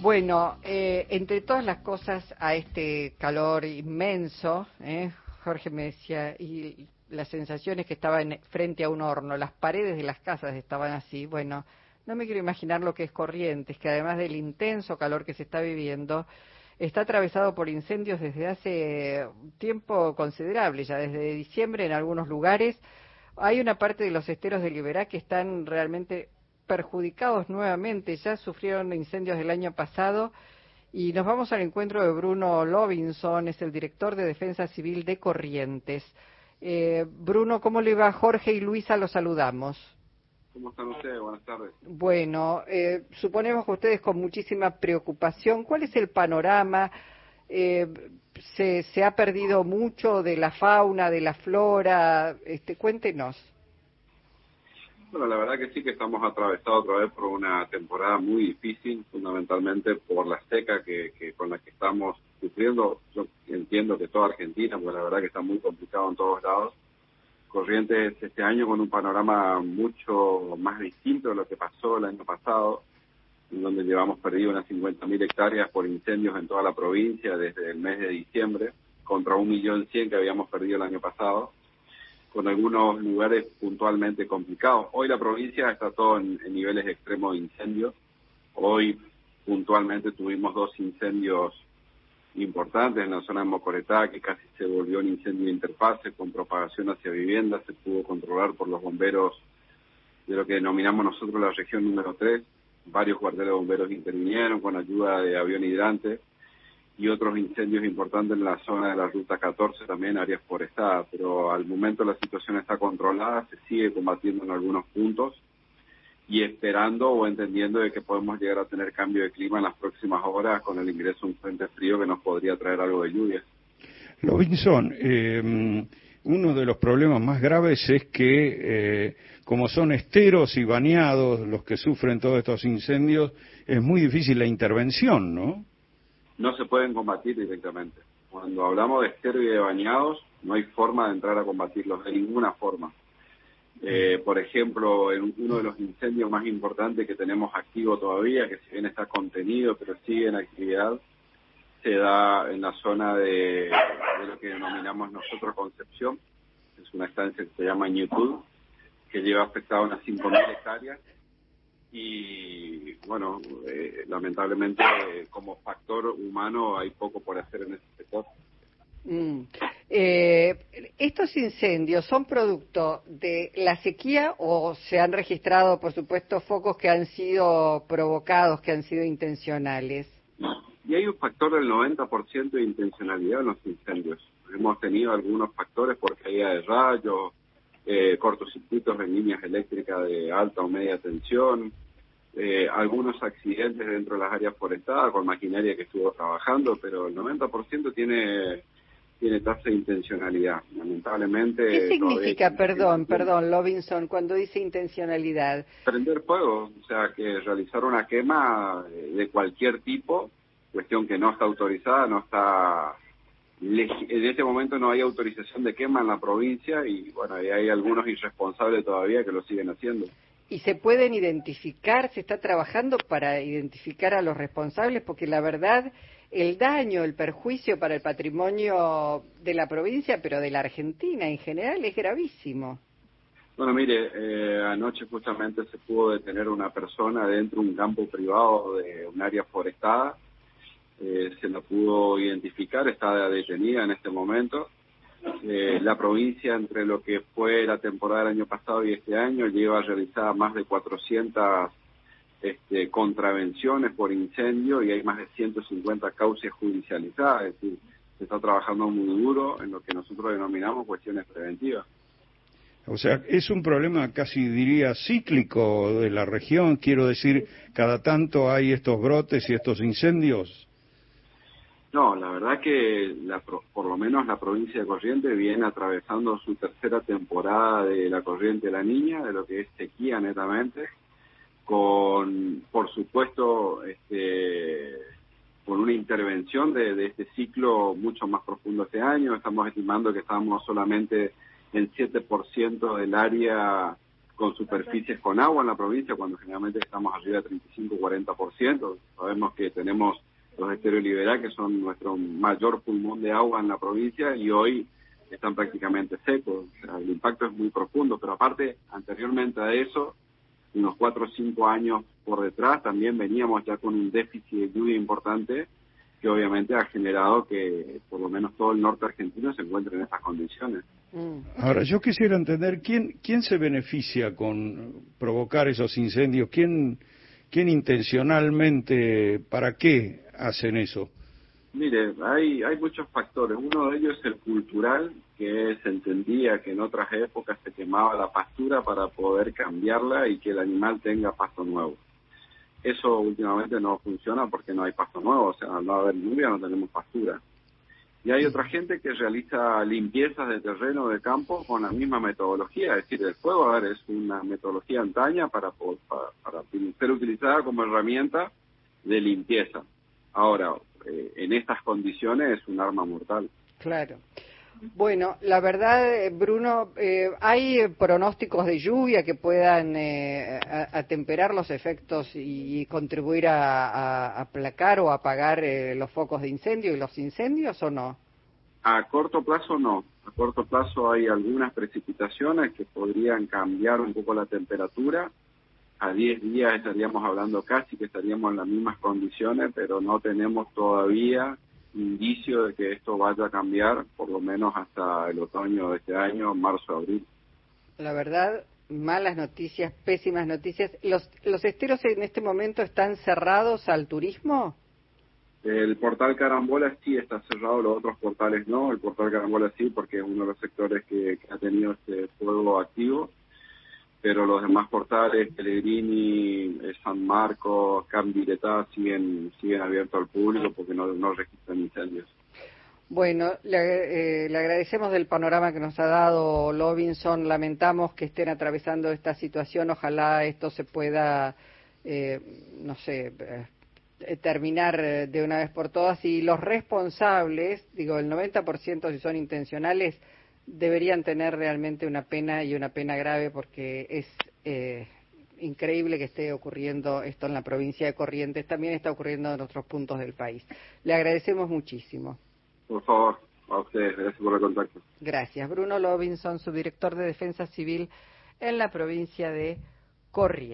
Bueno, eh, entre todas las cosas a este calor inmenso, eh, Jorge me decía, y las sensaciones que estaba en, frente a un horno, las paredes de las casas estaban así, bueno, no me quiero imaginar lo que es Corrientes, que además del intenso calor que se está viviendo, está atravesado por incendios desde hace tiempo considerable, ya desde diciembre en algunos lugares. Hay una parte de los esteros de Liberá que están realmente perjudicados nuevamente, ya sufrieron incendios el año pasado y nos vamos al encuentro de Bruno Lovinson, es el director de Defensa Civil de Corrientes. Eh, Bruno, ¿cómo le va? Jorge y Luisa los saludamos. ¿Cómo están ustedes? Buenas tardes. Bueno, eh, suponemos que ustedes con muchísima preocupación. ¿Cuál es el panorama? Eh, se, ¿Se ha perdido mucho de la fauna, de la flora? Este, cuéntenos. Bueno, la verdad que sí que estamos atravesados otra vez por una temporada muy difícil, fundamentalmente por la seca que, con la que estamos sufriendo. Yo entiendo que toda Argentina, pues la verdad que está muy complicado en todos lados. Corrientes este año con un panorama mucho más distinto de lo que pasó el año pasado, en donde llevamos perdido unas 50.000 hectáreas por incendios en toda la provincia desde el mes de diciembre, contra un millón cien que habíamos perdido el año pasado con algunos lugares puntualmente complicados. Hoy la provincia está todo en, niveles extremos de incendio. Hoy puntualmente tuvimos dos incendios importantes en la zona de Mocoretá, que casi se volvió un incendio de interfase con propagación hacia viviendas, se pudo controlar por los bomberos de lo que denominamos nosotros la región número 3. Varios cuarteles de bomberos intervinieron con ayuda de avión hidrante y otros incendios importantes en la zona de la Ruta 14, también áreas forestadas, pero al momento la situación está controlada, se sigue combatiendo en algunos puntos y esperando o entendiendo de que podemos llegar a tener cambio de clima en las próximas horas con el ingreso de un frente frío que nos podría traer algo de lluvia. Robinson, eh, uno de los problemas más graves es que, eh, como son esteros y bañados los que sufren todos estos incendios, es muy difícil la intervención, ¿no? No se pueden combatir directamente. Cuando hablamos de estero y de bañados, no hay forma de entrar a combatirlos de ninguna forma. Eh, por ejemplo, en uno de los incendios más importantes que tenemos activo todavía, que si bien está contenido, pero sigue en actividad, se da en la zona de, lo que denominamos nosotros Concepción. Es una estancia que se llama Ñutud, que lleva afectado unas 5.000 hectáreas y bueno, eh, lamentablemente como factor humano hay poco por hacer en ese sector. Mm. Eh, ¿Estos incendios son producto de la sequía o se han registrado, por supuesto, focos que han sido provocados, que han sido intencionales? Y hay un factor del 90% de intencionalidad en los incendios. Hemos tenido algunos factores por caída de rayos, eh, cortocircuitos en líneas eléctricas de alta o media tensión, eh, algunos accidentes dentro de las áreas forestadas con maquinaria que estuvo trabajando, pero el 90% tiene tiene tasa de intencionalidad. Lamentablemente. ¿Qué significa, perdón, perdón, Lovinson, cuando dice intencionalidad? Prender fuego, o sea, que realizar una quema de cualquier tipo, cuestión que no está autorizada, no está en este momento no hay autorización de quema en la provincia y bueno, hay algunos irresponsables todavía que lo siguen haciendo. ¿Y se pueden identificar, se está trabajando para identificar a los responsables? Porque la verdad, el daño, el perjuicio para el patrimonio de la provincia, pero de la Argentina en general, es gravísimo. Bueno, mire, eh, anoche justamente se pudo detener una persona dentro de un campo privado de un área forestada eh, se la pudo identificar, está detenida en este momento. Eh, la provincia, entre lo que fue la temporada del año pasado y este año, lleva realizada más de 400 este, contravenciones por incendio y hay más de 150 causas judicializadas, es decir, se está trabajando muy duro en lo que nosotros denominamos cuestiones preventivas. O sea, es un problema casi diría cíclico de la región, quiero decir, cada tanto hay estos brotes y estos incendios. No, la verdad que la, por lo menos la provincia de Corrientes viene atravesando su tercera temporada de la corriente de la niña, de lo que es sequía netamente, con, por supuesto, este, con una intervención de, de este ciclo mucho más profundo este año. Estamos estimando que estamos solamente en 7% del área con superficies con agua en la provincia, cuando generalmente estamos arriba de 35-40%. Sabemos que tenemos los esteros que son nuestro mayor pulmón de agua en la provincia, y hoy están prácticamente secos. el impacto es muy profundo, pero aparte, anteriormente a eso, unos cuatro o cinco años por detrás, también veníamos ya con un déficit de lluvia importante que obviamente ha generado que por lo menos todo el norte argentino se encuentre en estas condiciones. Mm. Ahora, yo quisiera entender quién, quién se beneficia con provocar esos incendios, quién, quién intencionalmente, para qué hacen eso. Mire, hay, hay muchos factores. Uno de ellos es el cultural, que se entendía que en otras épocas se quemaba la pastura para poder cambiarla y que el animal tenga pasto nuevo. Eso últimamente no funciona porque no hay pasto nuevo, o sea, al no haber lluvia no tenemos pastura. Y hay otra gente que realiza limpiezas de terreno, de campo, con la misma metodología. Es decir, el fuego a ver, es una metodología antaña para, para, ser utilizada como herramienta de limpieza. Ahora, eh, en estas condiciones es un arma mortal. Claro. Bueno, la verdad, eh, Bruno, eh, ¿hay pronósticos de lluvia que puedan eh, atemperar los efectos y, contribuir a, aplacar o apagar los focos de incendio y los incendios o no? A corto plazo no. A corto plazo hay algunas precipitaciones que podrían cambiar un poco la temperatura. A 10 días estaríamos hablando casi que estaríamos en las mismas condiciones, pero no tenemos todavía indicio de que esto vaya a cambiar, por lo menos hasta el otoño de este año, marzo, abril. La verdad, malas noticias, pésimas noticias. ¿Los, los esteros en este momento están cerrados al turismo? El portal Carambola sí está cerrado, los otros portales no. El portal Carambola sí, porque es uno de los sectores que ha tenido este fuego activo pero los demás portales, Pellegrini, eh, San Marcos, Cambiletá, siguen, siguen abiertos al público porque no, no registran incendios. Bueno, le, eh, le, agradecemos del panorama que nos ha dado Lobinson. Lamentamos que estén atravesando esta situación. Ojalá esto se pueda, eh, no sé, terminar de una vez por todas. Y los responsables, digo, el 90% si son intencionales, deberían tener realmente una pena y una pena grave porque es eh, increíble que esté ocurriendo esto en la provincia de Corrientes, también está ocurriendo en otros puntos del país. Le agradecemos muchísimo. Por favor, a ustedes, gracias por el contacto. Gracias. Bruno Lobinson, subdirector de Defensa Civil en la provincia de Corrientes.